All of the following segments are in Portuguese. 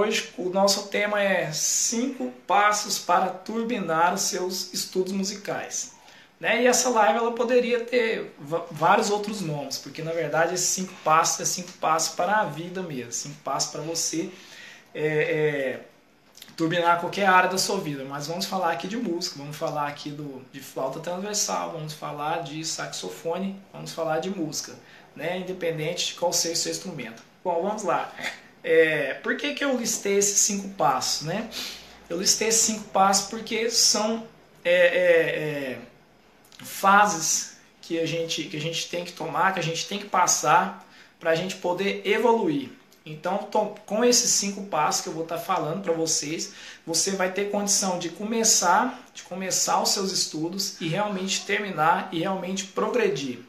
hoje o nosso tema é cinco passos para turbinar os seus estudos musicais. Né? E essa live ela poderia ter vários outros nomes, porque na verdade esses cinco passos é cinco passos para a vida mesmo, cinco passos para você é, é, turbinar qualquer área da sua vida. Mas vamos falar aqui de música, vamos falar aqui do, de flauta transversal, vamos falar de saxofone, vamos falar de música, né? independente de qual seja o seu instrumento. Bom, vamos lá. É, por que, que eu listei esses cinco passos? Né? Eu listei esses cinco passos porque são é, é, é fases que a gente que a gente tem que tomar, que a gente tem que passar para a gente poder evoluir. Então, com esses cinco passos que eu vou estar tá falando para vocês, você vai ter condição de começar, de começar os seus estudos e realmente terminar e realmente progredir.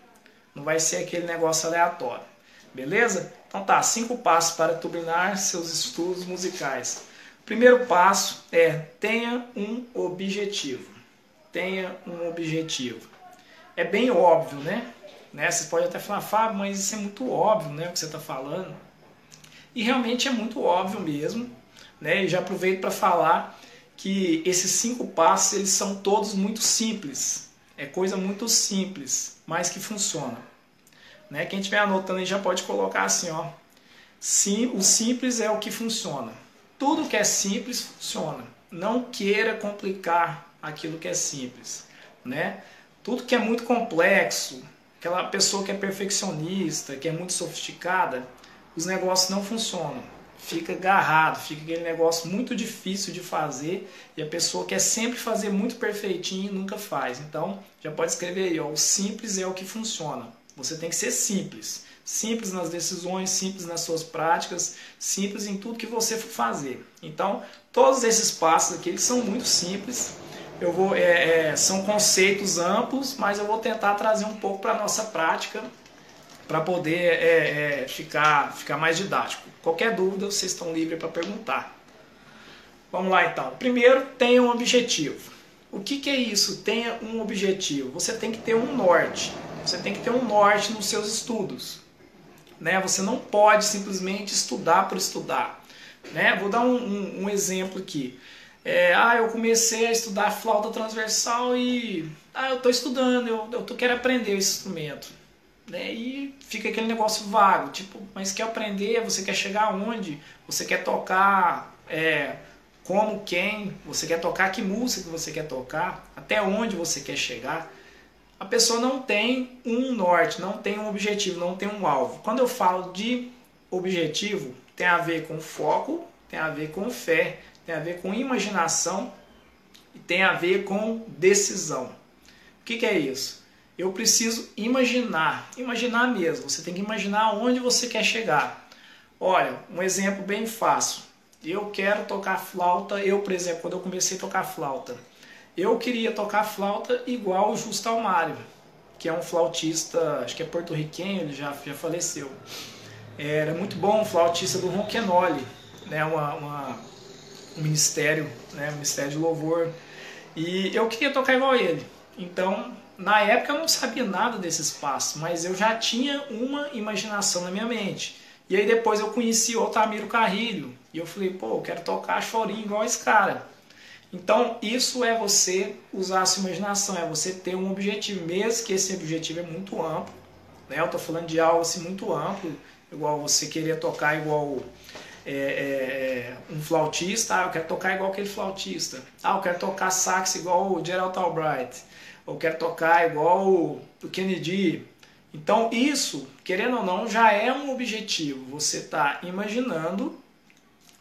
Não vai ser aquele negócio aleatório. Beleza? Então tá, cinco passos para turbinar seus estudos musicais. Primeiro passo é tenha um objetivo tenha um objetivo. É bem óbvio, né? né? Você pode até falar, Fábio, mas isso é muito óbvio, né? O que você está falando. E realmente é muito óbvio mesmo. Né? E já aproveito para falar que esses cinco passos eles são todos muito simples. É coisa muito simples, mas que funciona. Né? Quem estiver anotando aí já pode colocar assim, ó. Sim, o simples é o que funciona. Tudo que é simples funciona. Não queira complicar aquilo que é simples, né? Tudo que é muito complexo, aquela pessoa que é perfeccionista, que é muito sofisticada, os negócios não funcionam. Fica agarrado, fica aquele negócio muito difícil de fazer e a pessoa quer sempre fazer muito perfeitinho e nunca faz. Então, já pode escrever aí, ó, o simples é o que funciona. Você tem que ser simples. Simples nas decisões, simples nas suas práticas, simples em tudo que você for fazer. Então, todos esses passos aqui eles são muito simples eu vou, é, é, são conceitos amplos, mas eu vou tentar trazer um pouco para a nossa prática para poder é, é, ficar, ficar mais didático. Qualquer dúvida, vocês estão livres para perguntar. Vamos lá então. Primeiro, tenha um objetivo. O que, que é isso? Tenha um objetivo. Você tem que ter um norte. Você tem que ter um norte nos seus estudos. Né? Você não pode simplesmente estudar por estudar. Né? Vou dar um, um, um exemplo aqui. É, ah, eu comecei a estudar flauta transversal e ah, eu estou estudando, eu, eu tô, quero aprender esse instrumento. Né? E fica aquele negócio vago, tipo, mas quer aprender, você quer chegar aonde? Você quer tocar é, como, quem? Você quer tocar que música você quer tocar? Até onde você quer chegar? A pessoa não tem um norte, não tem um objetivo, não tem um alvo. Quando eu falo de objetivo, tem a ver com foco, tem a ver com fé, tem a ver com imaginação e tem a ver com decisão. O que, que é isso? Eu preciso imaginar, imaginar mesmo. Você tem que imaginar onde você quer chegar. Olha, um exemplo bem fácil. Eu quero tocar flauta. Eu, por exemplo, quando eu comecei a tocar flauta, eu queria tocar flauta igual o Justo Almário, que é um flautista, acho que é porto-riquenho, ele já, já faleceu. Era muito bom, um flautista do Ronquenole, né? uma, uma um ministério, né, um ministério de louvor. E eu queria tocar igual ele. Então, na época eu não sabia nada desse espaço, mas eu já tinha uma imaginação na minha mente. E aí depois eu conheci o Otamiro Carrilho e eu falei, pô, eu quero tocar chorinho igual esse cara. Então, isso é você usar a sua imaginação, é você ter um objetivo, mesmo que esse objetivo é muito amplo. Né? Eu estou falando de algo assim muito amplo, igual você queria tocar igual é, é, é, um flautista, ah, eu quero tocar igual aquele flautista. Ah, eu quero tocar sax igual o Gerald Albright. Ou quero tocar igual o Kennedy. Então isso, querendo ou não, já é um objetivo. Você está imaginando,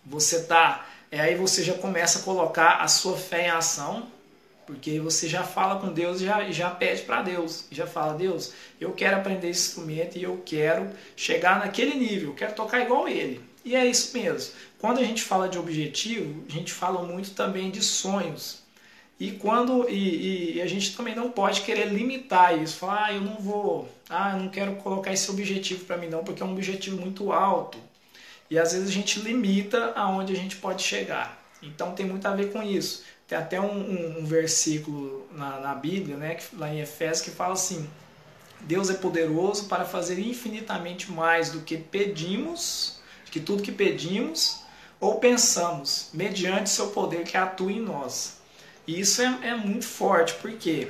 você está... É, aí você já começa a colocar a sua fé em ação, porque você já fala com Deus e já, já pede para Deus. Já fala, Deus, eu quero aprender esse instrumento e eu quero chegar naquele nível, eu quero tocar igual ele. E é isso mesmo. Quando a gente fala de objetivo, a gente fala muito também de sonhos. E quando e, e, a gente também não pode querer limitar isso, falar, ah, eu não vou, ah, eu não quero colocar esse objetivo para mim não, porque é um objetivo muito alto. E às vezes a gente limita aonde a gente pode chegar. Então tem muito a ver com isso. Tem até um, um, um versículo na, na Bíblia, né, que, lá em Efésios, que fala assim: Deus é poderoso para fazer infinitamente mais do que pedimos que tudo que pedimos ou pensamos, mediante seu poder que atua em nós. E isso é, é muito forte, porque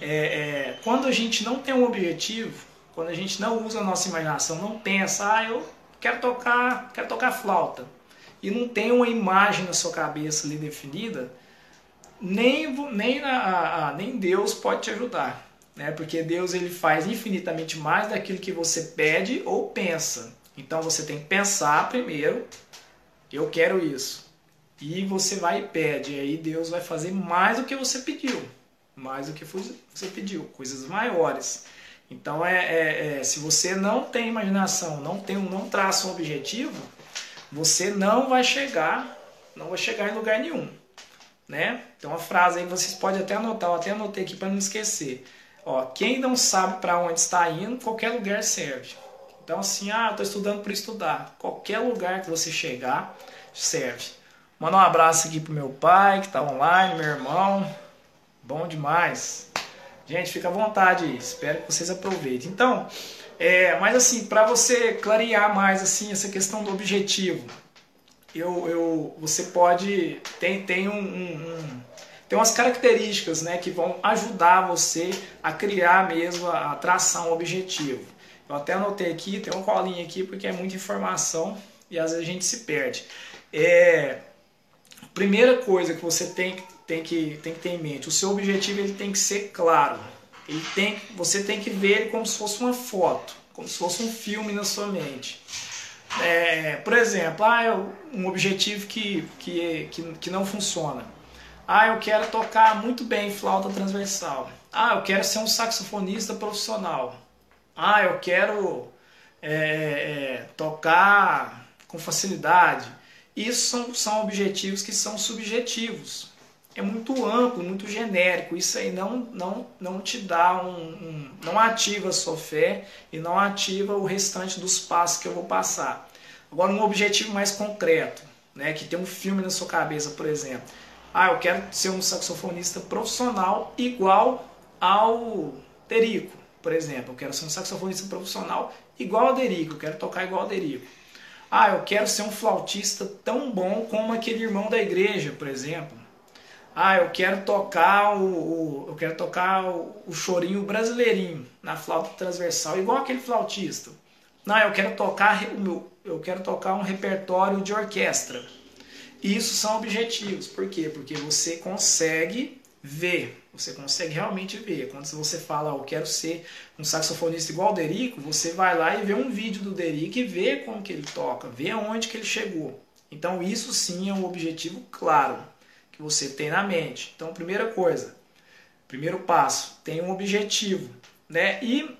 é, é, quando a gente não tem um objetivo, quando a gente não usa a nossa imaginação, não pensa, ah, eu quero tocar, quero tocar flauta, e não tem uma imagem na sua cabeça ali definida, nem, nem, a, a, nem Deus pode te ajudar. Né? Porque Deus ele faz infinitamente mais daquilo que você pede ou pensa. Então você tem que pensar primeiro, eu quero isso. E você vai e pede, e aí Deus vai fazer mais do que você pediu. Mais do que você pediu, coisas maiores. Então é, é, é se você não tem imaginação, não tem não traça um objetivo, você não vai chegar, não vai chegar em lugar nenhum, né? Então a frase aí vocês podem até anotar, eu até anotei aqui para não esquecer. Ó, quem não sabe para onde está indo, qualquer lugar serve. Então assim, ah, estou estudando para estudar. Qualquer lugar que você chegar serve. Manda um abraço aqui pro meu pai que está online, meu irmão. Bom demais. Gente, fica à vontade, espero que vocês aproveitem. Então, é, mas assim, para você clarear mais assim essa questão do objetivo, eu, eu, você pode tem, tem um, um, tem umas características né, que vão ajudar você a criar mesmo, a, a traçar um objetivo. Eu até anotei aqui, tem uma colinha aqui porque é muita informação e às vezes a gente se perde. É, primeira coisa que você tem, tem, que, tem que ter em mente, o seu objetivo ele tem que ser claro. Ele tem, você tem que ver ele como se fosse uma foto, como se fosse um filme na sua mente. É, por exemplo, ah, é um objetivo que, que, que, que não funciona. Ah, eu quero tocar muito bem flauta transversal. Ah, eu quero ser um saxofonista profissional. Ah, eu quero é, é, tocar com facilidade. Isso são, são objetivos que são subjetivos é muito amplo, muito genérico. Isso aí não, não, não te dá um, um, não ativa a sua fé e não ativa o restante dos passos que eu vou passar. Agora um objetivo mais concreto, né, que tem um filme na sua cabeça, por exemplo. Ah, eu quero ser um saxofonista profissional igual ao Derico, por exemplo. Eu quero ser um saxofonista profissional igual ao Derico, eu quero tocar igual ao Derico. Ah, eu quero ser um flautista tão bom como aquele irmão da igreja, por exemplo ah, eu quero tocar o, o eu quero tocar o, o, chorinho brasileirinho na flauta transversal, igual aquele flautista. Não, eu quero tocar o meu, eu quero tocar um repertório de orquestra. Isso são objetivos. Por quê? Porque você consegue ver, você consegue realmente ver. Quando você fala, oh, eu quero ser um saxofonista igual o Derico, você vai lá e vê um vídeo do Derico e vê como que ele toca, vê aonde que ele chegou. Então isso sim é um objetivo claro que você tem na mente. Então, primeira coisa, primeiro passo, tem um objetivo, né? E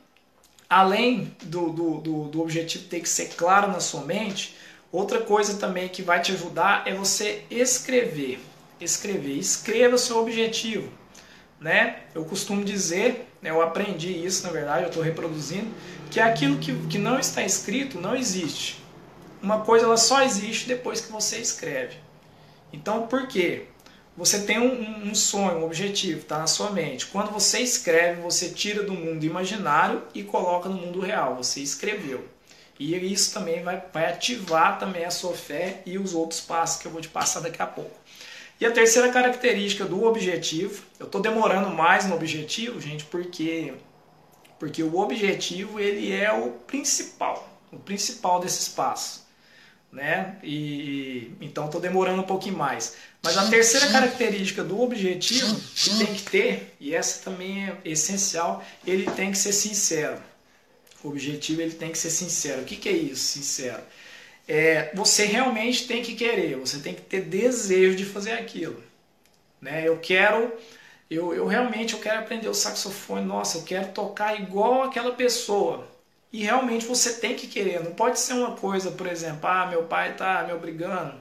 além do, do, do, do objetivo ter que ser claro na sua mente, outra coisa também que vai te ajudar é você escrever. Escrever, escreva o seu objetivo, né? Eu costumo dizer, né, eu aprendi isso na verdade, eu estou reproduzindo, que aquilo que, que não está escrito não existe. Uma coisa ela só existe depois que você escreve. Então, por quê? Você tem um, um sonho, um objetivo, está na sua mente. Quando você escreve, você tira do mundo imaginário e coloca no mundo real. Você escreveu. E isso também vai, vai ativar também a sua fé e os outros passos que eu vou te passar daqui a pouco. E a terceira característica do objetivo, eu estou demorando mais no objetivo, gente, porque porque o objetivo ele é o principal, o principal desses passos né? E então estou demorando um pouquinho mais. Mas a terceira característica do objetivo que tem que ter, e essa também é essencial, ele tem que ser sincero. O objetivo ele tem que ser sincero. O que, que é isso, sincero? É, você realmente tem que querer, você tem que ter desejo de fazer aquilo. Né? Eu quero, eu, eu realmente eu quero aprender o saxofone, nossa, eu quero tocar igual aquela pessoa. E realmente você tem que querer, não pode ser uma coisa, por exemplo, ah, meu pai está me obrigando,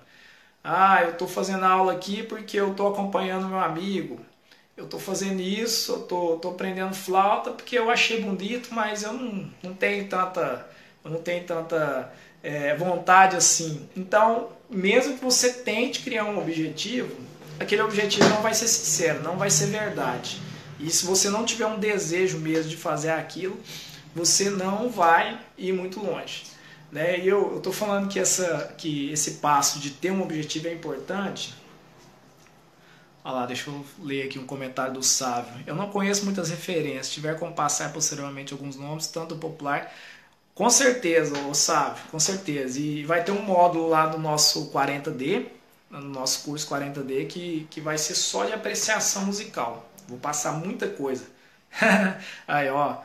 ah, eu estou fazendo aula aqui porque eu estou acompanhando meu amigo, eu estou fazendo isso, eu tô, tô aprendendo flauta porque eu achei bonito, mas eu não, não tenho tanta, eu não tenho tanta é, vontade assim. Então, mesmo que você tente criar um objetivo, aquele objetivo não vai ser sincero, não vai ser verdade. E se você não tiver um desejo mesmo de fazer aquilo, você não vai ir muito longe. Né? E eu estou falando que, essa, que esse passo de ter um objetivo é importante. Olha lá, deixa eu ler aqui um comentário do Sávio. Eu não conheço muitas referências, tiver como passar posteriormente alguns nomes, tanto popular. Com certeza, o Sávio, com certeza. E vai ter um módulo lá do nosso 40D, no nosso curso 40D, que, que vai ser só de apreciação musical. Vou passar muita coisa. Aí, ó,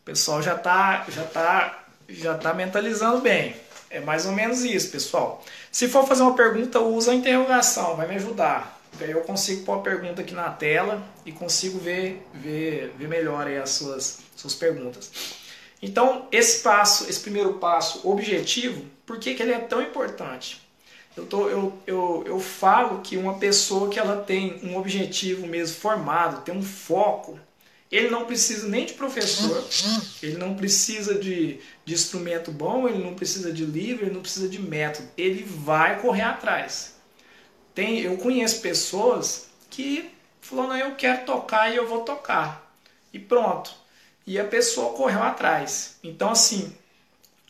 o pessoal já tá, já tá, já tá mentalizando bem. É mais ou menos isso, pessoal. Se for fazer uma pergunta, usa a interrogação, vai me ajudar. Eu consigo pôr a pergunta aqui na tela e consigo ver, ver, ver melhor as suas, suas perguntas. Então, esse passo, esse primeiro passo objetivo, por que, que ele é tão importante? Eu, tô, eu, eu, eu falo que uma pessoa que ela tem um objetivo mesmo formado, tem um foco, ele não precisa nem de professor, ele não precisa de, de instrumento bom, ele não precisa de livro, ele não precisa de método. Ele vai correr atrás. Tem, eu conheço pessoas que falaram, eu quero tocar e eu vou tocar. E pronto. E a pessoa correu atrás. Então, assim,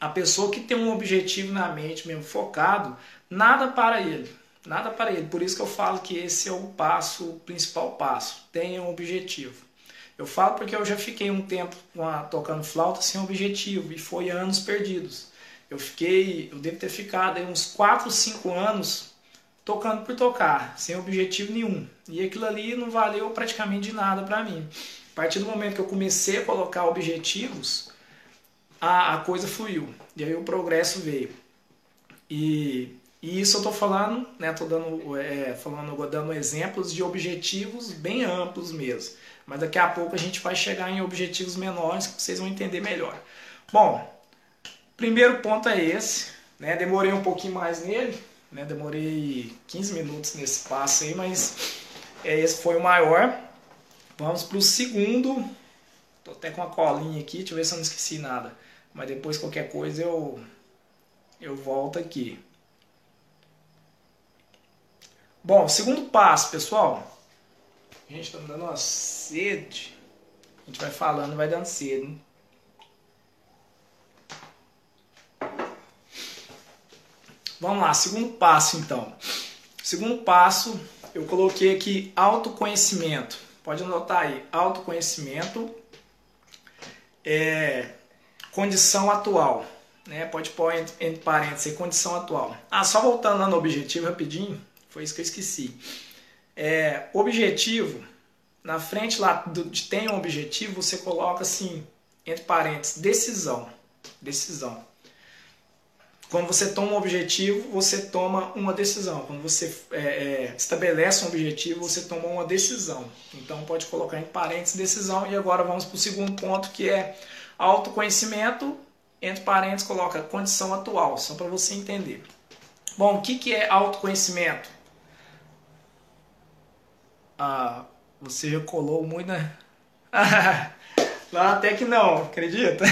a pessoa que tem um objetivo na mente mesmo focado, nada para ele. Nada para ele. Por isso que eu falo que esse é o passo, o principal passo. Tenha um objetivo. Eu falo porque eu já fiquei um tempo tocando flauta sem objetivo e foi anos perdidos. Eu fiquei, eu devo ter ficado aí uns 4, 5 anos tocando por tocar, sem objetivo nenhum. E aquilo ali não valeu praticamente de nada para mim. A partir do momento que eu comecei a colocar objetivos, a, a coisa fluiu. E aí o progresso veio. E, e isso eu estou falando, né? Tô dando, é, falando, dando exemplos de objetivos bem amplos mesmo. Mas daqui a pouco a gente vai chegar em objetivos menores que vocês vão entender melhor. Bom, primeiro ponto é esse. Né? Demorei um pouquinho mais nele, né? demorei 15 minutos nesse passo aí, mas é, esse foi o maior. Vamos para o segundo. Tô até com a colinha aqui, deixa eu ver se eu não esqueci nada. Mas depois qualquer coisa eu, eu volto aqui. Bom, segundo passo, pessoal. Gente, tá dando uma sede. A gente vai falando, vai dando sede. Vamos lá, segundo passo então. Segundo passo, eu coloquei aqui autoconhecimento. Pode anotar aí, autoconhecimento é condição atual. Né? Pode pôr entre, entre parênteses condição atual. Ah, só voltando lá no objetivo rapidinho, foi isso que eu esqueci. É, objetivo, na frente lá de tem um objetivo, você coloca assim, entre parênteses, decisão. Decisão. Quando você toma um objetivo, você toma uma decisão. Quando você é, é, estabelece um objetivo, você toma uma decisão. Então pode colocar entre parênteses decisão. E agora vamos para o segundo ponto, que é autoconhecimento. Entre parênteses coloca condição atual, só para você entender. Bom, o que, que é autoconhecimento? Ah, você já colou muito, né? Lá até que não, acredita?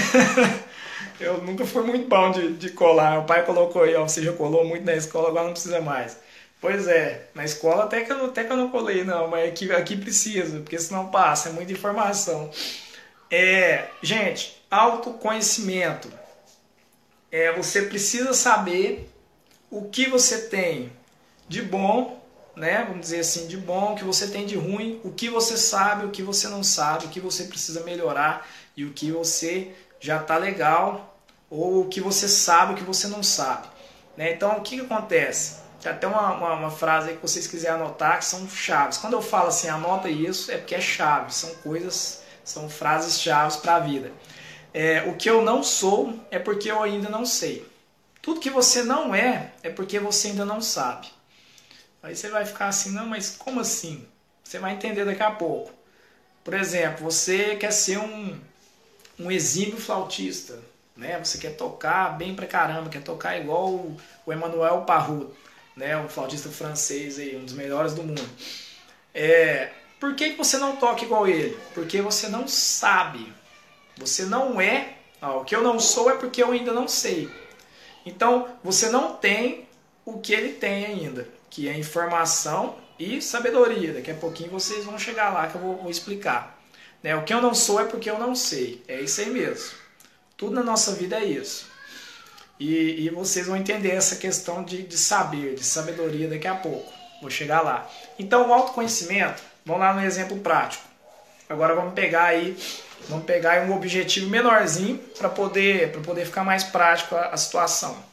Eu nunca fui muito bom de, de colar. O pai colocou aí, ó, você já colou muito na escola, agora não precisa mais. Pois é, na escola até que eu, até que eu não colei, não, mas aqui, aqui precisa, porque senão passa, é muita informação. É, gente, autoconhecimento. É, você precisa saber o que você tem de bom né, vamos dizer assim, de bom, o que você tem de ruim, o que você sabe, o que você não sabe, o que você precisa melhorar e o que você já está legal ou o que você sabe, o que você não sabe. Né? Então, o que, que acontece? Tem até uma, uma, uma, frase aí que vocês quiserem anotar que são chaves. Quando eu falo assim, anota isso, é porque é chave, são coisas, são frases chaves para a vida. É, o que eu não sou é porque eu ainda não sei. Tudo que você não é é porque você ainda não sabe. Aí você vai ficar assim, não, mas como assim? Você vai entender daqui a pouco. Por exemplo, você quer ser um, um exímio flautista, né? Você quer tocar bem pra caramba, quer tocar igual o, o Emmanuel Parrot, né? Um flautista francês aí, um dos melhores do mundo. É, por que, você não toca igual ele? Porque você não sabe. Você não é. O que eu não sou é porque eu ainda não sei. Então, você não tem o que ele tem ainda que é informação e sabedoria. Daqui a pouquinho vocês vão chegar lá que eu vou, vou explicar. Né? O que eu não sou é porque eu não sei. É isso aí mesmo. Tudo na nossa vida é isso. E, e vocês vão entender essa questão de, de saber, de sabedoria daqui a pouco. Vou chegar lá. Então, o autoconhecimento, vamos lá no exemplo prático. Agora vamos pegar aí, vamos pegar aí um objetivo menorzinho para poder, poder ficar mais prático a, a situação.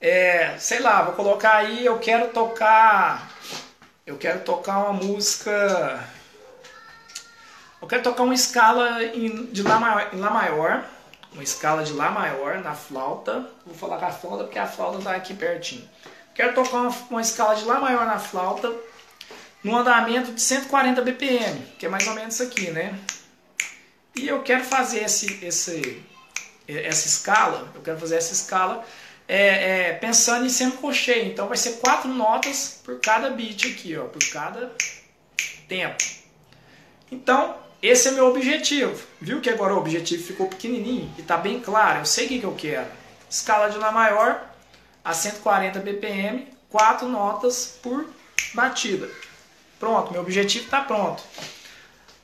É, sei lá, vou colocar aí, eu quero tocar, eu quero tocar uma música, eu quero tocar uma escala em, de lá maior, lá maior uma escala de Lá maior na flauta. Vou falar com a flauta porque a flauta está aqui pertinho. Quero tocar uma, uma, escala de Lá maior na flauta no andamento de 140 BPM, que é mais ou menos isso aqui, né? E eu quero fazer esse, esse, essa escala, eu quero fazer essa escala é, é, pensando em semicolcheia. Então vai ser quatro notas por cada beat aqui, ó, por cada tempo. Então, esse é meu objetivo. Viu que agora o objetivo ficou pequenininho e está bem claro. Eu sei o que, que eu quero. Escala de Lá maior a 140 BPM, quatro notas por batida. Pronto, meu objetivo está pronto.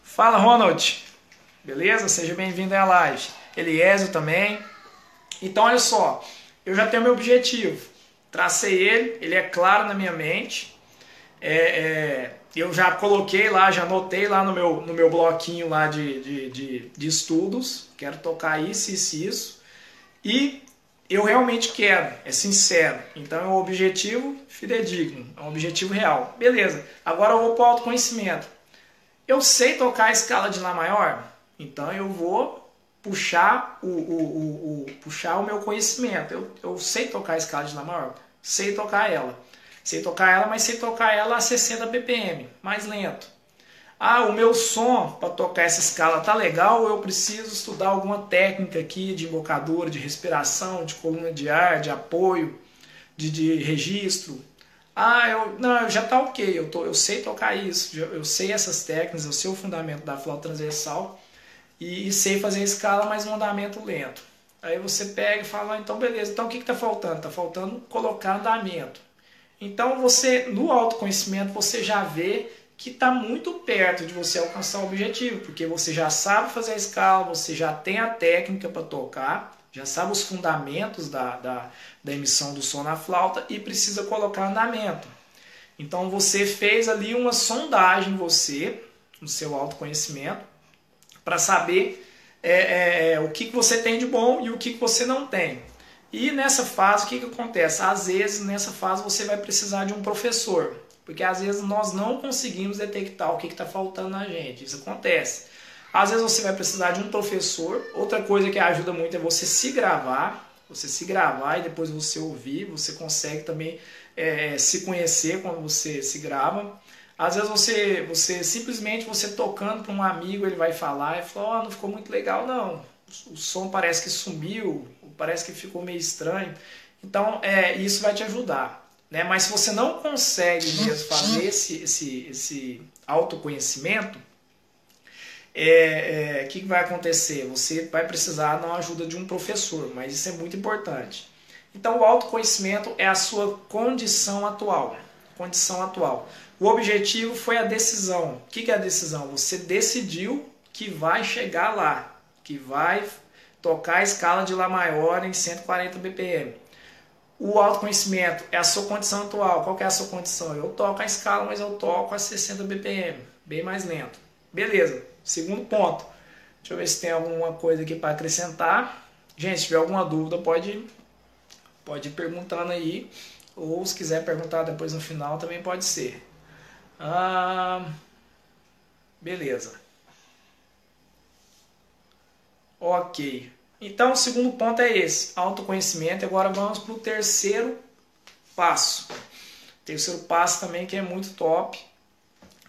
Fala, Ronald. Beleza? Seja bem-vindo à live. Eliésio também. Então, olha só. Eu já tenho meu objetivo. Tracei ele, ele é claro na minha mente. É, é, eu já coloquei lá, já anotei lá no meu, no meu bloquinho lá de, de, de, de estudos, quero tocar isso, isso isso, e eu realmente quero, é sincero, então é um objetivo fidedigno, é um objetivo real. Beleza, agora eu vou para o autoconhecimento. Eu sei tocar a escala de Lá maior, então eu vou puxar o, o, o, o puxar o meu conhecimento. Eu, eu sei tocar a escala de Lá maior, sei tocar ela. Sei tocar ela, mas sei tocar ela a 60 BPM, mais lento. Ah, o meu som para tocar essa escala tá legal, eu preciso estudar alguma técnica aqui de embocadura, de respiração, de coluna de ar, de apoio, de, de registro. Ah, eu não, já tá ok, eu, tô, eu sei tocar isso, eu sei essas técnicas, eu sei o fundamento da flauta transversal e, e sei fazer a escala, mas um andamento lento. Aí você pega e fala, ah, então beleza, então o que está faltando? Está faltando colocar andamento. Então você, no autoconhecimento, você já vê que está muito perto de você alcançar o objetivo, porque você já sabe fazer a escala, você já tem a técnica para tocar, já sabe os fundamentos da, da, da emissão do som na flauta e precisa colocar andamento. Então você fez ali uma sondagem você, no seu autoconhecimento, para saber é, é, é, o que, que você tem de bom e o que, que você não tem. E nessa fase, o que, que acontece? Às vezes, nessa fase, você vai precisar de um professor, porque às vezes nós não conseguimos detectar o que está faltando na gente. Isso acontece. Às vezes você vai precisar de um professor. Outra coisa que ajuda muito é você se gravar, você se gravar e depois você ouvir. Você consegue também é, se conhecer quando você se grava. Às vezes você, você simplesmente você tocando para um amigo, ele vai falar e fala, oh, não ficou muito legal, não. O som parece que sumiu, parece que ficou meio estranho. Então, é, isso vai te ajudar. Né? Mas se você não consegue mesmo fazer esse, esse, esse autoconhecimento, o é, é, que, que vai acontecer? Você vai precisar da ajuda de um professor, mas isso é muito importante. Então, o autoconhecimento é a sua condição atual. Condição atual. O objetivo foi a decisão. O que, é a decisão? Você decidiu que vai chegar lá, que vai tocar a escala de Lá maior em 140 BPM. O autoconhecimento é a sua condição atual. Qual é a sua condição? Eu toco a escala, mas eu toco a 60 BPM, bem mais lento. Beleza. Segundo ponto. Deixa eu ver se tem alguma coisa aqui para acrescentar. Gente, se tiver alguma dúvida, pode, pode ir perguntando aí. Ou se quiser perguntar depois no final, também pode ser. Ah, beleza. Ok. Então, o segundo ponto é esse, autoconhecimento. Agora vamos para o terceiro passo. Terceiro passo também que é muito top,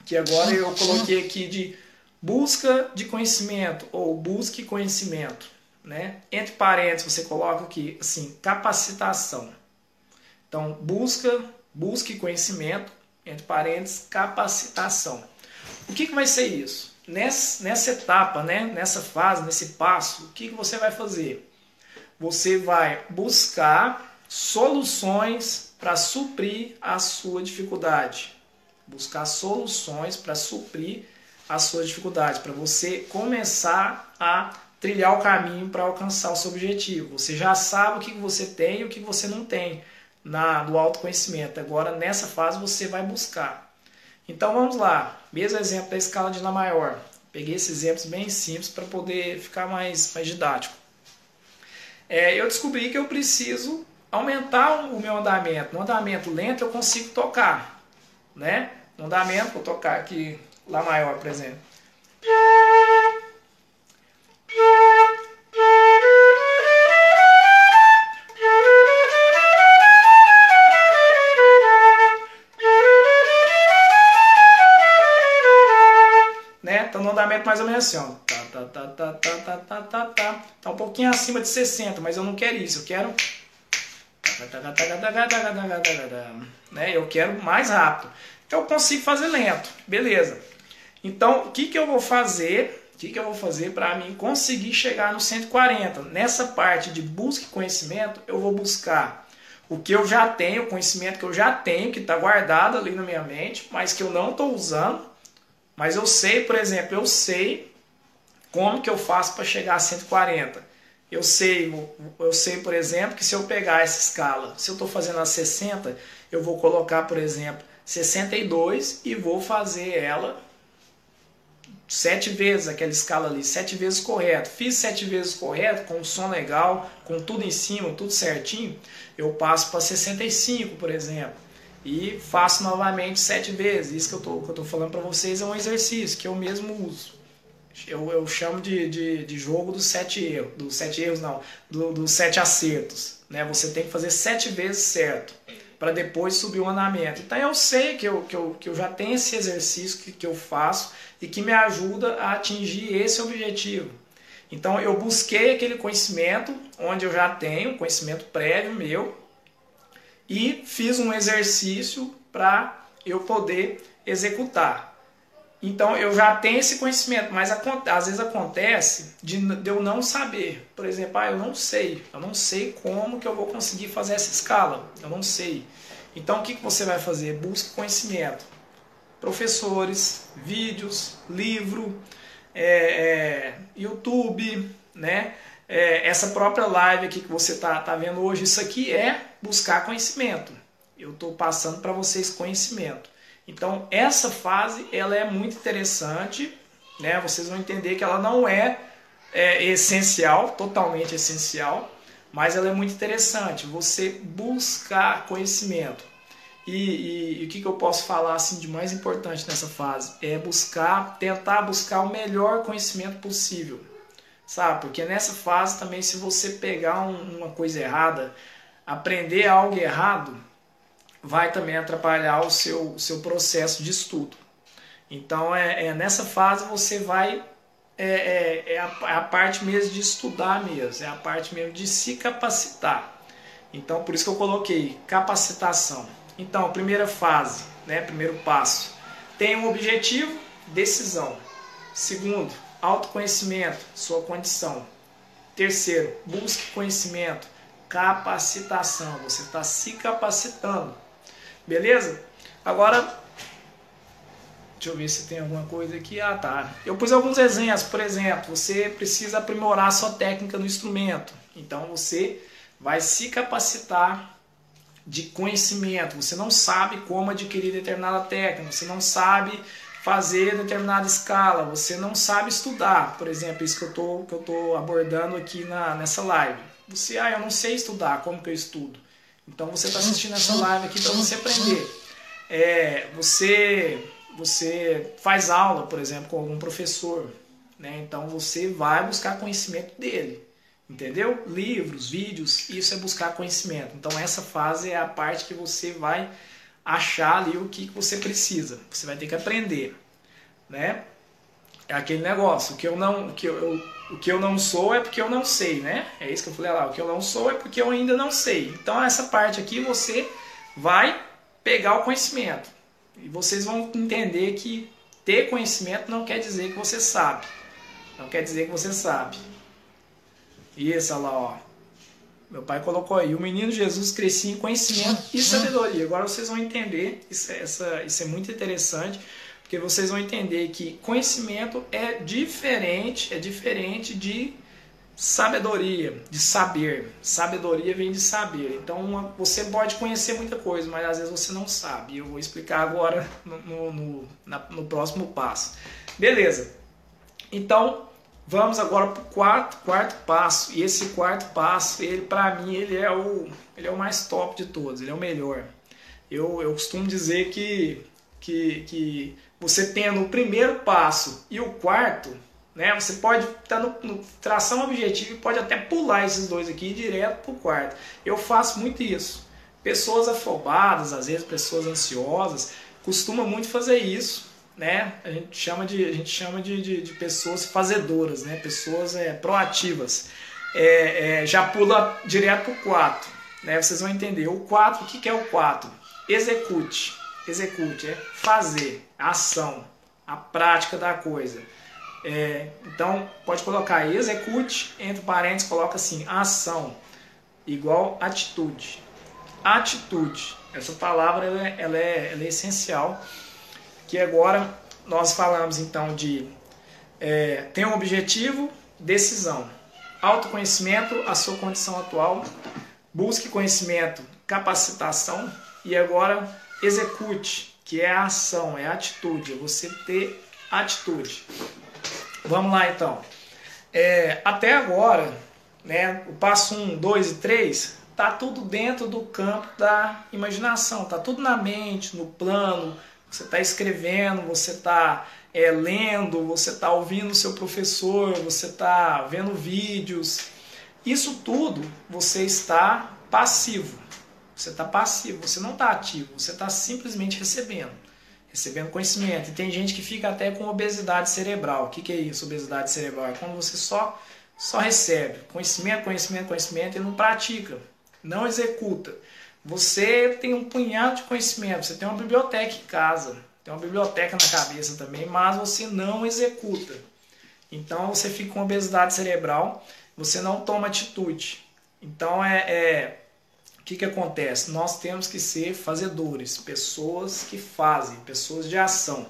que agora eu coloquei aqui de busca de conhecimento ou busque conhecimento, né? Entre parênteses você coloca aqui assim, capacitação. Então, busca, busque conhecimento, entre parênteses, capacitação. O que, que vai ser isso? nessa, nessa etapa, né, nessa fase, nesse passo, o que, que você vai fazer? Você vai buscar soluções para suprir a sua dificuldade. Buscar soluções para suprir a sua dificuldade, para você começar a trilhar o caminho para alcançar o seu objetivo. Você já sabe o que você tem e o que você não tem na, do autoconhecimento. Agora, nessa fase, você vai buscar. Então, vamos lá. Mesmo exemplo da escala de Lá maior. Peguei esses exemplos bem simples para poder ficar mais, mais didático. É, eu descobri que eu preciso aumentar o meu andamento. No andamento lento, eu consigo tocar. Né? No andamento, vou tocar aqui Lá maior, por exemplo. Então no andamento mais ou menos assim, ó. Tá, tá, tá, tá, tá, tá, tá, tá. Tá, tá um pouquinho acima de 60, mas eu não quero isso, eu quero... Né? Eu quero mais rápido. Então eu consigo fazer lento, beleza. Então o que, que eu vou fazer... O que, que eu vou fazer para mim conseguir chegar no 140? Nessa parte de busca e conhecimento, eu vou buscar o que eu já tenho, o conhecimento que eu já tenho, que está guardado ali na minha mente, mas que eu não estou usando mas eu sei, por exemplo, eu sei como que eu faço para chegar a 140. Eu sei, eu sei, por exemplo, que se eu pegar essa escala, se eu estou fazendo a 60, eu vou colocar, por exemplo, 62 e vou fazer ela sete vezes aquela escala ali, sete vezes correto. Fiz sete vezes correto, com o som legal, com tudo em cima, tudo certinho, eu passo para 65, por exemplo e faço novamente sete vezes. Isso que eu estou falando para vocês é um exercício que eu mesmo uso. Eu, eu chamo de, de, de jogo dos sete erros, dos sete erros não, do, dos sete acertos. Né? Você tem que fazer sete vezes certo para depois subir o andamento. Então eu sei que eu, que eu, que eu já tenho esse exercício que, que eu faço e que me ajuda a atingir esse objetivo. Então eu busquei aquele conhecimento onde eu já tenho, conhecimento prévio meu, e fiz um exercício para eu poder executar. Então eu já tenho esse conhecimento, mas às vezes acontece de, eu não saber. Por exemplo, ah, eu não sei, eu não sei como que eu vou conseguir fazer essa escala, eu não sei. Então o que, que você vai fazer? Busque conhecimento. Professores, vídeos, livro, é, é, YouTube, né? é, essa própria live aqui que você está tá vendo hoje, isso aqui é buscar conhecimento. Eu estou passando para vocês conhecimento. Então, essa fase ela é muito interessante, né? Vocês vão entender que ela não é, é essencial, totalmente essencial, mas ela é muito interessante. Você buscar conhecimento. E, e, e, o que, que eu posso falar assim de mais importante nessa fase? É buscar, tentar buscar o melhor conhecimento possível sabe? Porque nessa fase também, se você pegar um, uma coisa errada, aprender algo errado, vai também atrapalhar o seu, seu processo de estudo. Então, é, é nessa fase você vai. É, é, é, a, é a parte mesmo de estudar mesmo, é a parte mesmo de se capacitar. Então, por isso que eu coloquei capacitação. Então, primeira fase, né, primeiro passo, tem um objetivo, decisão. Segundo, autoconhecimento, sua condição. Terceiro, busque conhecimento, capacitação. Você está se capacitando. Beleza? Agora, deixa eu ver se tem alguma coisa aqui. Ah, tá. Eu pus alguns exemplos. Por exemplo, você precisa aprimorar sua técnica no instrumento. Então, você vai se capacitar de conhecimento. Você não sabe como adquirir determinada técnica. Você não sabe fazer determinada escala, você não sabe estudar, por exemplo, isso que eu tô abordando aqui na, nessa live. Você, ah, eu não sei estudar, como que eu estudo? Então você está assistindo essa live aqui para você aprender. É, você, você faz aula, por exemplo, com algum professor, né? então você vai buscar conhecimento dele. Entendeu? Livros, vídeos, isso é buscar conhecimento. Então essa fase é a parte que você vai achar ali o que você precisa. Você vai ter que aprender, né? É aquele negócio, que eu não, que eu, o que eu não sou é porque eu não sei, né? É isso que eu falei lá, o que eu não sou é porque eu ainda não sei. Então essa parte aqui você vai pegar o conhecimento. E vocês vão entender que ter conhecimento não quer dizer que você sabe. Não quer dizer que você sabe. Isso, olha lá, ó. Meu pai colocou aí, o menino Jesus crescia em conhecimento e sabedoria. Agora vocês vão entender, isso, é, essa, isso é muito interessante, porque vocês vão entender que conhecimento é diferente, é diferente de sabedoria, de saber. Sabedoria vem de saber. Então uma, você pode conhecer muita coisa, mas às vezes você não sabe. Eu vou explicar agora no, no, no, na, no próximo passo. Beleza. Então vamos agora para o quarto, quarto passo. E esse quarto passo, ele para mim ele é o ele é o mais top de todos. Ele é o melhor. Eu, eu costumo dizer que que, que você tendo o primeiro passo e o quarto né? Você pode estar tá no, no tração objetivo e pode até pular esses dois aqui direto para o quarto. Eu faço muito isso. Pessoas afobadas, às vezes pessoas ansiosas, costumam muito fazer isso. Né? A gente chama de, a gente chama de, de, de pessoas fazedoras, né? pessoas é, proativas. É, é, já pula direto para o 4. Né? Vocês vão entender. O 4, o que, que é o 4? Execute. Execute é fazer, ação, a prática da coisa. É, então, pode colocar execute, entre parênteses, coloca assim, ação, igual atitude. Atitude, essa palavra ela é, ela é, ela é essencial, que agora nós falamos então de é, ter um objetivo, decisão. Autoconhecimento, a sua condição atual, busque conhecimento, capacitação e agora execute, que é a ação, é a atitude, é você ter atitude. Vamos lá então. É, até agora, né, o passo 1, 2 e 3, tá tudo dentro do campo da imaginação, tá tudo na mente, no plano, você está escrevendo, você está é, lendo, você está ouvindo seu professor, você está vendo vídeos. Isso tudo você está passivo. Você está passivo, você não está ativo, você está simplesmente recebendo recebendo conhecimento. E tem gente que fica até com obesidade cerebral. O que, que é isso, obesidade cerebral? É quando você só, só recebe conhecimento, conhecimento, conhecimento e não pratica, não executa. Você tem um punhado de conhecimento, você tem uma biblioteca em casa, tem uma biblioteca na cabeça também, mas você não executa. Então você fica com obesidade cerebral, você não toma atitude. Então é, é que, que acontece? Nós temos que ser fazedores, pessoas que fazem, pessoas de ação.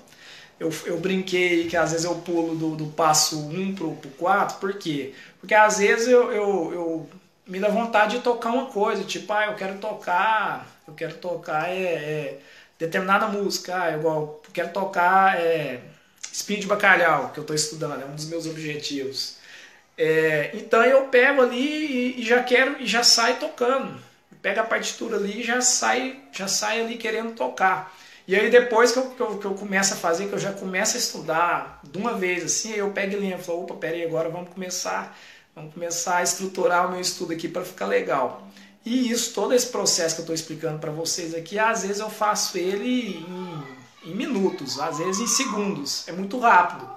Eu, eu brinquei que às vezes eu pulo do, do passo 1 para o 4, por quê? Porque às vezes eu, eu, eu, me dá vontade de tocar uma coisa, tipo, ah, eu quero tocar, eu quero tocar é, é determinada música, ah, eu quero tocar é, Bacalhau, que eu estou estudando, é um dos meus objetivos. É, então eu pego ali e, e já quero e já saio tocando pega a partitura ali e já sai, já sai ali querendo tocar. E aí depois que eu, que eu, que eu começo a fazer, que eu já começo a estudar de uma vez assim, eu pego e lembro, falo, opa, peraí, agora vamos começar, vamos começar a estruturar o meu estudo aqui para ficar legal. E isso, todo esse processo que eu estou explicando para vocês aqui, às vezes eu faço ele em, em minutos, às vezes em segundos, é muito rápido,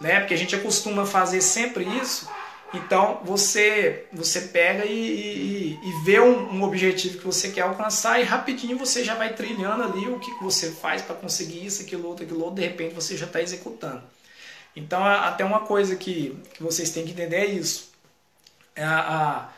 né? Porque a gente acostuma fazer sempre isso então você você pega e, e, e vê um, um, objetivo que você quer alcançar e rapidinho você já vai trilhando ali o que você faz para conseguir isso, aquilo, outro, aquilo, outro, de repente você já está executando. Então até uma coisa que, que vocês têm que entender é isso. É a,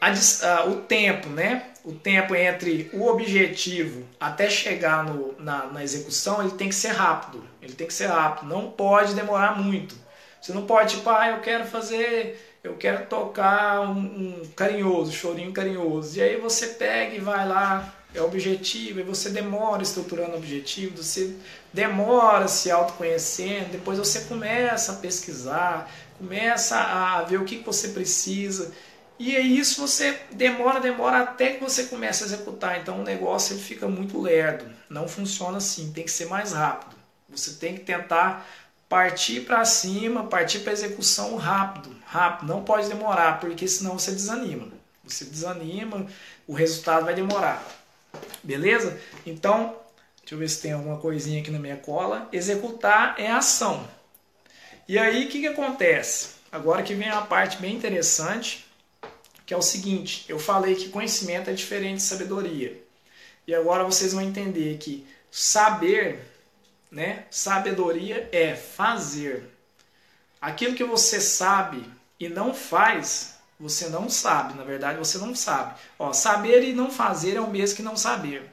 a, a, o tempo, né? O tempo entre o objetivo até chegar no, na, na execução, ele tem que ser rápido. Ele tem que ser rápido, não pode demorar muito. Você não pode, tipo, ah, eu quero fazer, eu quero tocar um, um carinhoso, chorinho carinhoso. E aí você pega e vai lá, é objetivo, e você demora estruturando o objetivo, você demora se autoconhecendo, depois você começa a pesquisar, começa a ver o que você precisa. E aí isso você demora, demora até que você comece a executar. Então o negócio ele fica muito lerdo. Não funciona assim, tem que ser mais rápido. Você tem que tentar partir para cima, partir para execução rápido, rápido, não pode demorar, porque senão você desanima. Você desanima, o resultado vai demorar. Beleza? Então, deixa eu ver se tem alguma coisinha aqui na minha cola. Executar é ação. E aí, o que, que acontece? Agora que vem a parte bem interessante, que é o seguinte: eu falei que conhecimento é diferente de sabedoria. E agora vocês vão entender que saber né? Sabedoria é fazer. Aquilo que você sabe e não faz, você não sabe. Na verdade, você não sabe. Ó, saber e não fazer é o mesmo que não saber.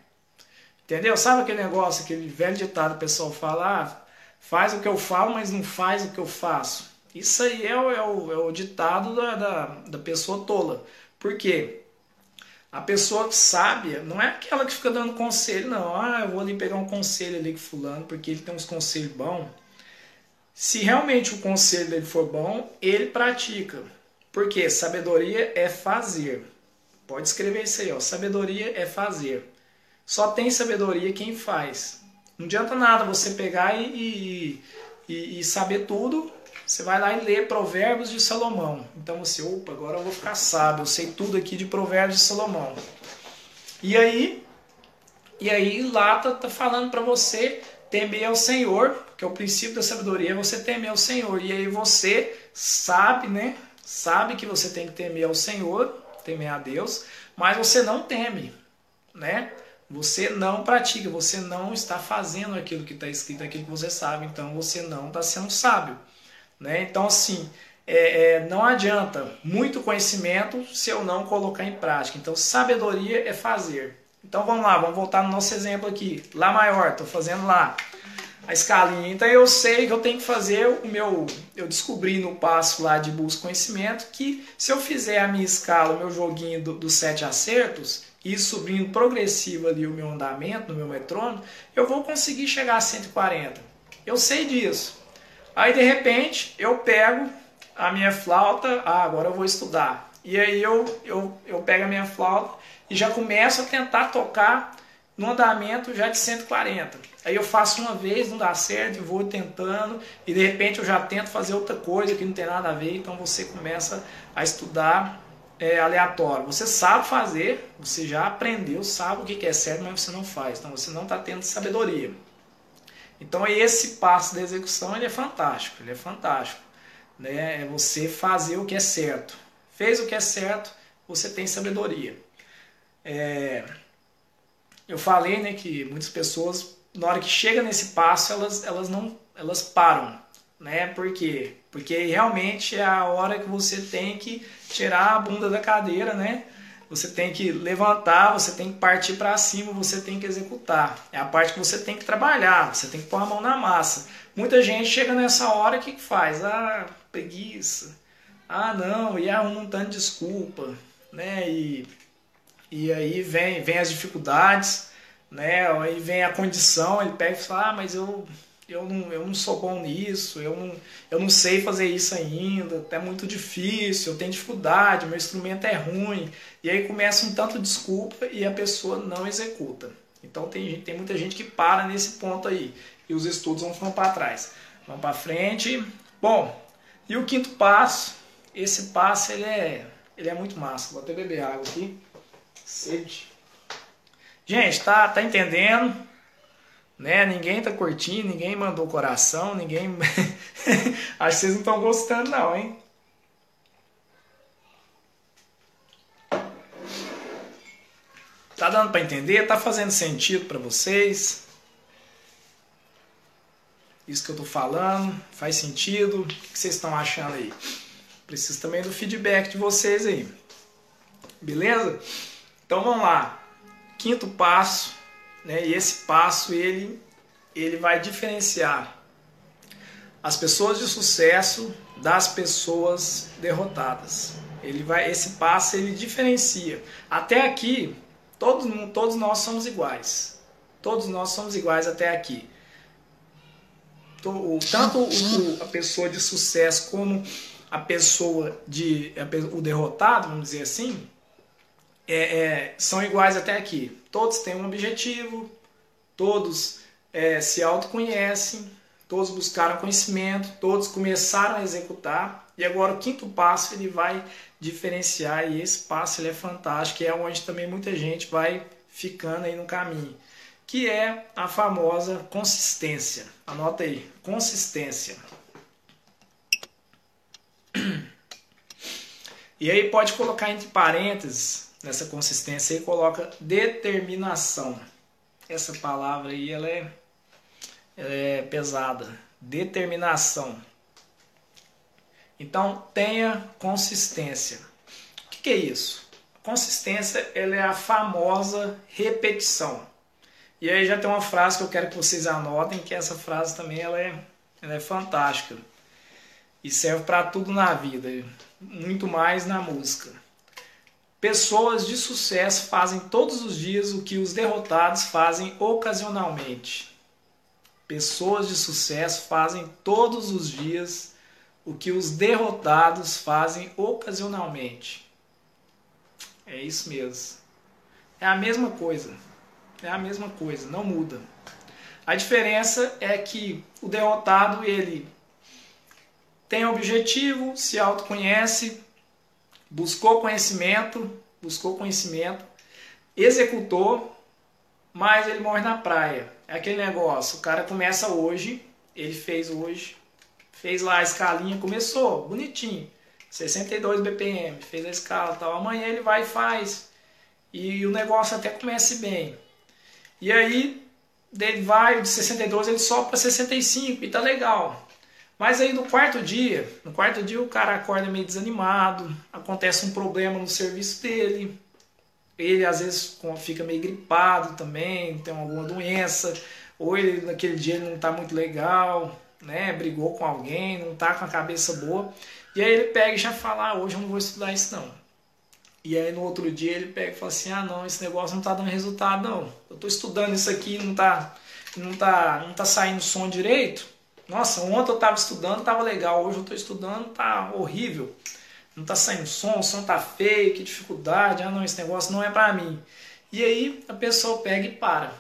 Entendeu? Sabe aquele negócio, aquele velho ditado o pessoal fala, ah, faz o que eu falo, mas não faz o que eu faço. Isso aí é o, é o, é o ditado da, da, da pessoa tola. Por quê? A pessoa sábia não é aquela que fica dando conselho, não. Ah, eu vou ali pegar um conselho ali com fulano porque ele tem uns conselhos bons. Se realmente o conselho dele for bom, ele pratica. Porque sabedoria é fazer. Pode escrever isso aí, ó. Sabedoria é fazer. Só tem sabedoria quem faz. Não adianta nada você pegar e, e, e saber tudo. Você vai lá e lê Provérbios de Salomão. Então você, opa, agora eu vou ficar sábio. Eu sei tudo aqui de Provérbios de Salomão. E aí, e aí lá tá, tá falando para você temer ao Senhor, que é o princípio da sabedoria, é você temer ao Senhor. E aí você sabe, né? Sabe que você tem que temer ao Senhor, temer a Deus, mas você não teme, né? Você não pratica, você não está fazendo aquilo que está escrito, aquilo que você sabe, então você não está sendo sábio. Né? Então, assim, é, é, não adianta muito conhecimento se eu não colocar em prática. Então, sabedoria é fazer. Então, vamos lá, vamos voltar no nosso exemplo aqui. Lá maior, estou fazendo lá a escalinha. Então, eu sei que eu tenho que fazer o meu. Eu descobri no passo lá de busca conhecimento que se eu fizer a minha escala, o meu joguinho dos do sete acertos, e subindo progressivo ali o meu andamento no meu metrônomo, eu vou conseguir chegar a 140. Eu sei disso. Aí de repente eu pego a minha flauta, ah, agora eu vou estudar. E aí eu, eu, eu pego a minha flauta e já começo a tentar tocar no andamento já de 140. Aí eu faço uma vez, não dá certo, e vou tentando, e de repente eu já tento fazer outra coisa que não tem nada a ver, então você começa a estudar é, aleatório. Você sabe fazer, você já aprendeu, sabe o que é certo, mas você não faz. Então você não está tendo sabedoria. Então esse passo da execução ele é fantástico, ele é fantástico. Né? É você fazer o que é certo. Fez o que é certo, você tem sabedoria. É... Eu falei né, que muitas pessoas, na hora que chega nesse passo, elas, elas não elas param. Né? Por quê? Porque realmente é a hora que você tem que tirar a bunda da cadeira, né? Você tem que levantar, você tem que partir para cima, você tem que executar. É a parte que você tem que trabalhar, você tem que pôr a mão na massa. Muita gente chega nessa hora, que, faz? Ah, preguiça. Ah, não, e arruma um tanto de desculpa, né? E, e aí vem, vem as dificuldades, né? Aí vem a condição, ele pega e fala, ah, mas eu eu não, eu não sou bom nisso, eu não, eu não sei fazer isso ainda, é muito difícil, eu tenho dificuldade, meu instrumento é ruim. E aí começa um tanto de desculpa e a pessoa não executa. Então tem, tem muita gente que para nesse ponto aí e os estudos vão ficando para trás. Vamos para frente. Bom, e o quinto passo, esse passo ele é, ele é muito massa. Vou até beber água aqui. Sede. Gente, tá, tá entendendo? Né? Ninguém tá curtindo, ninguém mandou coração, ninguém. Acho que vocês não estão gostando, não, hein? Tá dando para entender? Tá fazendo sentido para vocês? Isso que eu tô falando faz sentido? O que vocês estão achando aí? Preciso também do feedback de vocês aí. Beleza? Então vamos lá. Quinto passo né? E esse passo ele ele vai diferenciar as pessoas de sucesso das pessoas derrotadas. Ele vai esse passo ele diferencia. Até aqui todos todos nós somos iguais. Todos nós somos iguais até aqui. Tanto o, a pessoa de sucesso como a pessoa de o derrotado, vamos dizer assim, é, é, são iguais até aqui. Todos têm um objetivo, todos é, se autoconhecem, todos buscaram conhecimento, todos começaram a executar. E agora o quinto passo ele vai diferenciar e esse passo ele é fantástico, é onde também muita gente vai ficando aí no caminho, que é a famosa consistência. Anota aí, consistência. E aí pode colocar entre parênteses nessa consistência e coloca determinação. Essa palavra aí ela é, ela é pesada. Determinação. Então tenha consistência. O que, que é isso? Consistência ela é a famosa repetição. E aí já tem uma frase que eu quero que vocês anotem, que essa frase também ela é, ela é fantástica. e serve para tudo na vida, muito mais na música. Pessoas de sucesso fazem todos os dias o que os derrotados fazem ocasionalmente. Pessoas de sucesso fazem todos os dias o que os derrotados fazem ocasionalmente. É isso mesmo. É a mesma coisa. É a mesma coisa, não muda. A diferença é que o derrotado ele tem objetivo, se autoconhece, buscou conhecimento, buscou conhecimento, executou, mas ele morre na praia. É aquele negócio, o cara começa hoje, ele fez hoje, fez lá a escalinha, começou, bonitinho, 62 BPM, fez a escala tal. Amanhã ele vai e faz. E o negócio até começa bem. E aí, ele vai de 62, ele sobe para 65 e tá legal. Mas aí no quarto dia, no quarto dia o cara acorda meio desanimado, acontece um problema no serviço dele, ele às vezes fica meio gripado também, tem alguma doença, ou ele naquele dia ele não está muito legal, né? Brigou com alguém, não está com a cabeça boa. E aí ele pega e já fala, ah, hoje eu não vou estudar isso não. E aí no outro dia ele pega e fala assim, ah não, esse negócio não está dando resultado não. Eu estou estudando isso aqui não está não tá, não tá saindo som direito. Nossa, ontem eu estava estudando, estava legal, hoje eu estou estudando, tá horrível. Não está saindo som, o som tá feio, que dificuldade, ah não, esse negócio não é para mim. E aí a pessoa pega e para.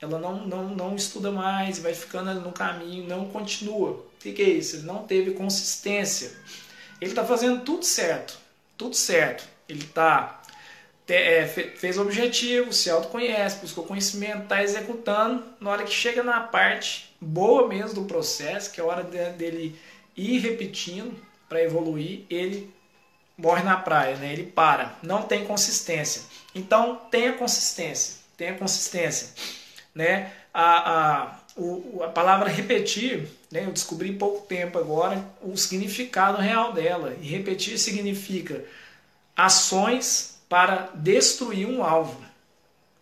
Ela não, não, não estuda mais, vai ficando no caminho, não continua. O que, que é isso? Ele não teve consistência. Ele está fazendo tudo certo, tudo certo. Ele tá, é, fez o objetivo, se autoconhece, buscou conhecimento, está executando. Na hora que chega na parte boa mesmo do processo, que é a hora dele ir repetindo para evoluir, ele morre na praia, né? ele para, não tem consistência. Então tenha consistência, tenha consistência. Né? A, a, o, a palavra repetir, né? eu descobri em pouco tempo agora o significado real dela. E repetir significa ações para destruir um alvo.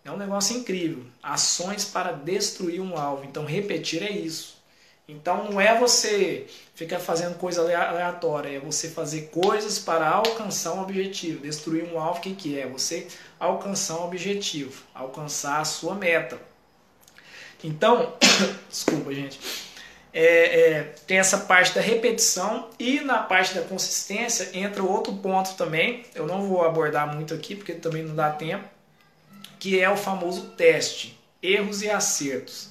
É um negócio incrível. Ações para destruir um alvo. Então, repetir é isso. Então, não é você ficar fazendo coisa aleatória, é você fazer coisas para alcançar um objetivo. Destruir um alvo, o que, é? Você alcançar um objetivo, alcançar a sua meta. Então, desculpa, gente. É, é, tem essa parte da repetição e na parte da consistência entra outro ponto também. Eu não vou abordar muito aqui porque também não dá tempo, que é o famoso teste, erros e acertos.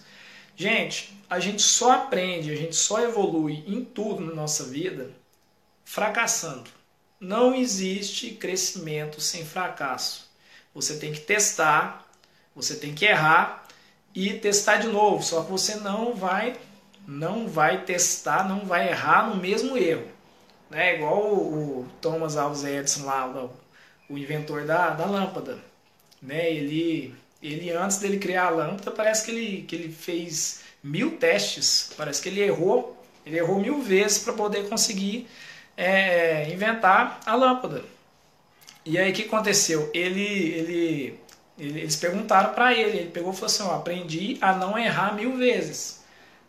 Gente, a gente só aprende, a gente só evolui em tudo na nossa vida fracassando. Não existe crescimento sem fracasso. Você tem que testar, você tem que errar e testar de novo. Só que você não vai, não vai testar, não vai errar no mesmo erro. Né? Igual o, o Thomas Alves Edison lá, o, o inventor da, da lâmpada. Né? Ele, ele antes dele criar a lâmpada, parece que ele, que ele fez mil testes. Parece que ele errou, ele errou mil vezes para poder conseguir é, inventar a lâmpada. E aí o que aconteceu? Ele, ele, ele eles perguntaram para ele, ele pegou e falou assim: ó, aprendi a não errar mil vezes,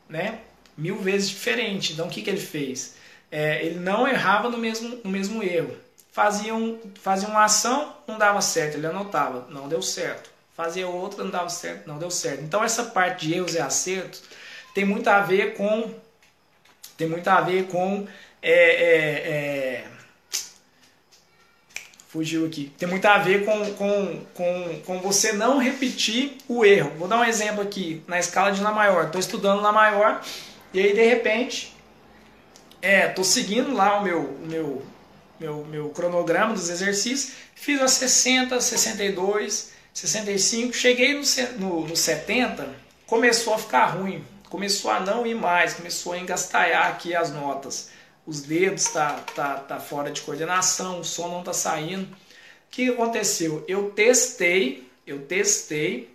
né? Mil vezes diferente. Então o que, que ele fez? É, ele não errava no mesmo, no mesmo erro. Fazia, um, fazia uma ação, não dava certo, ele anotava, não deu certo fazia outra, não dava certo, não deu certo. Então essa parte de erros e acertos tem muito a ver com tem muito a ver com é, é, é, fugiu aqui. Tem muito a ver com, com, com, com você não repetir o erro. Vou dar um exemplo aqui na escala de Lá maior. Estou estudando Lá maior e aí de repente é, tô seguindo lá o meu, o meu, meu, meu cronograma dos exercícios, fiz a 60, 62, 65, cheguei no, no, no 70, começou a ficar ruim, começou a não ir mais, começou a engastalhar aqui as notas. Os dedos tá, tá, tá fora de coordenação, o som não tá saindo. O que aconteceu? Eu testei, eu testei,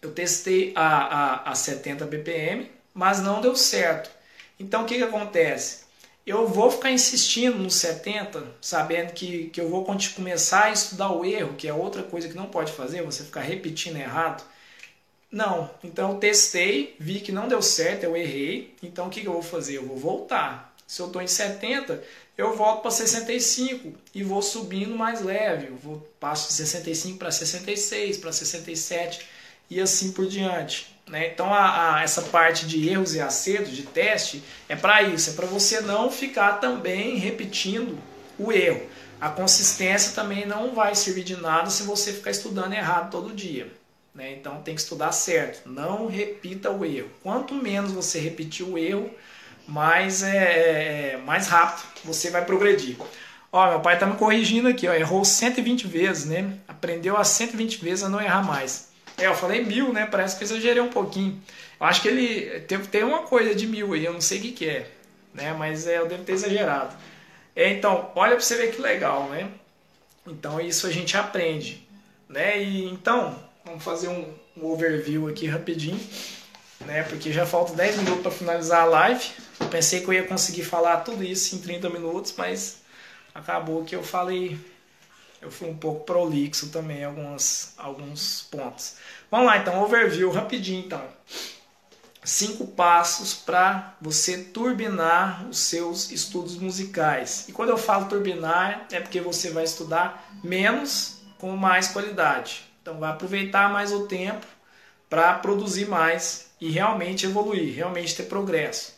eu testei a, a, a 70 BPM, mas não deu certo. Então o que, que acontece? Eu vou ficar insistindo no 70, sabendo que, que eu vou começar a estudar o erro, que é outra coisa que não pode fazer, você ficar repetindo errado. Não, então eu testei, vi que não deu certo, eu errei, então o que, que eu vou fazer? Eu vou voltar. Se eu estou em 70, eu volto para 65 e vou subindo mais leve. Eu vou, passo de 65 para 66, para 67 e assim por diante. Né? Então, a, a, essa parte de erros e acertos, de teste, é para isso, é para você não ficar também repetindo o erro. A consistência também não vai servir de nada se você ficar estudando errado todo dia. Né? Então, tem que estudar certo. Não repita o erro. Quanto menos você repetir o erro, mais, é, é, é mais rápido você vai progredir. Ó, meu pai tá me corrigindo aqui, ó, errou 120 vezes, né? Aprendeu a 120 vezes a não errar mais. É, eu falei mil, né? Parece que eu exagerei um pouquinho. Eu acho que ele tem, tem uma coisa de mil aí, eu não sei o que, que é, né? Mas é, eu devo ter exagerado. É, então, olha para você ver que legal, né? Então isso a gente aprende, né? E então, vamos fazer um, um overview aqui rapidinho, né? Porque já falta 10 minutos para finalizar a live. Eu pensei que eu ia conseguir falar tudo isso em 30 minutos, mas acabou que eu falei eu fui um pouco prolixo também em alguns, alguns pontos. Vamos lá então, overview rapidinho então. Cinco passos para você turbinar os seus estudos musicais. E quando eu falo turbinar, é porque você vai estudar menos com mais qualidade. Então vai aproveitar mais o tempo para produzir mais e realmente evoluir, realmente ter progresso.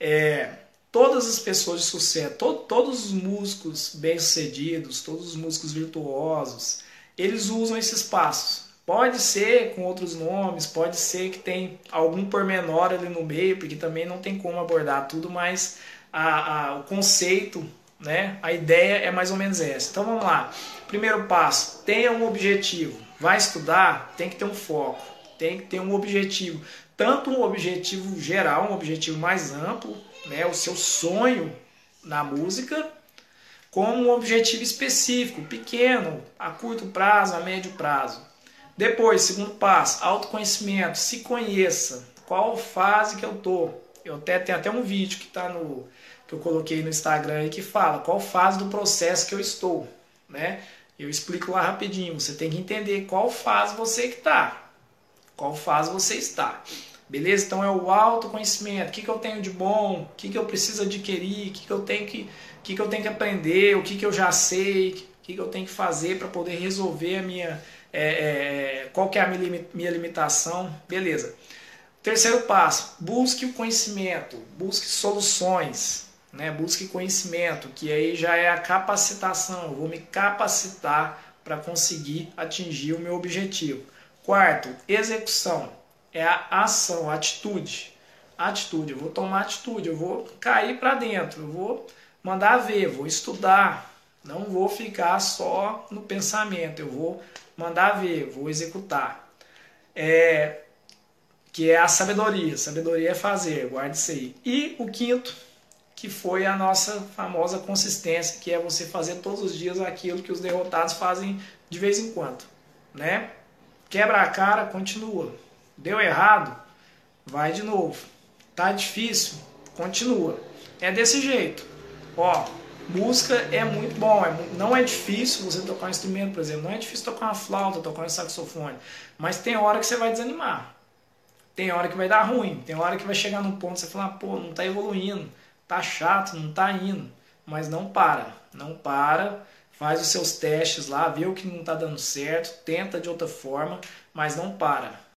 É, todas as pessoas de sucesso, to, todos os músicos bem-sucedidos, todos os músicos virtuosos, eles usam esses passos. Pode ser com outros nomes, pode ser que tem algum pormenor ali no meio, porque também não tem como abordar tudo, mas a, a, o conceito, né, a ideia é mais ou menos essa. Então vamos lá. Primeiro passo, tenha um objetivo. Vai estudar, tem que ter um foco, tem que ter um objetivo. Tanto um objetivo geral, um objetivo mais amplo, né, o seu sonho na música com um objetivo específico, pequeno, a curto prazo, a médio prazo. Depois, segundo passo, autoconhecimento, se conheça. Qual fase que eu tô? Eu até tenho até um vídeo que tá no que eu coloquei no Instagram aí que fala qual fase do processo que eu estou, né? Eu explico lá rapidinho. Você tem que entender qual fase você que tá. Qual fase você está. Beleza? Então é o autoconhecimento. O que, que eu tenho de bom? O que, que eu preciso adquirir? O que, que, eu, tenho que, o que, que eu tenho que aprender? O que, que eu já sei? O que, que eu tenho que fazer para poder resolver a minha. É, é, qual que é a minha, minha limitação? Beleza. Terceiro passo, busque o conhecimento, busque soluções, né? busque conhecimento, que aí já é a capacitação. Eu vou me capacitar para conseguir atingir o meu objetivo. Quarto, execução é a ação, a atitude. atitude, eu vou tomar atitude, eu vou cair para dentro, eu vou mandar ver, vou estudar, não vou ficar só no pensamento, eu vou mandar ver, vou executar. É, que é a sabedoria. Sabedoria é fazer, guarde isso aí. E o quinto, que foi a nossa famosa consistência, que é você fazer todos os dias aquilo que os derrotados fazem de vez em quando, né? Quebra a cara, continua. Deu errado? Vai de novo. Tá difícil? Continua. É desse jeito. Ó, música é muito bom. É, não é difícil você tocar um instrumento, por exemplo. Não é difícil tocar uma flauta, tocar um saxofone. Mas tem hora que você vai desanimar. Tem hora que vai dar ruim. Tem hora que vai chegar num ponto que você fala, pô, não tá evoluindo. Tá chato, não tá indo. Mas não para. Não para. Faz os seus testes lá, vê o que não está dando certo, tenta de outra forma, mas não para.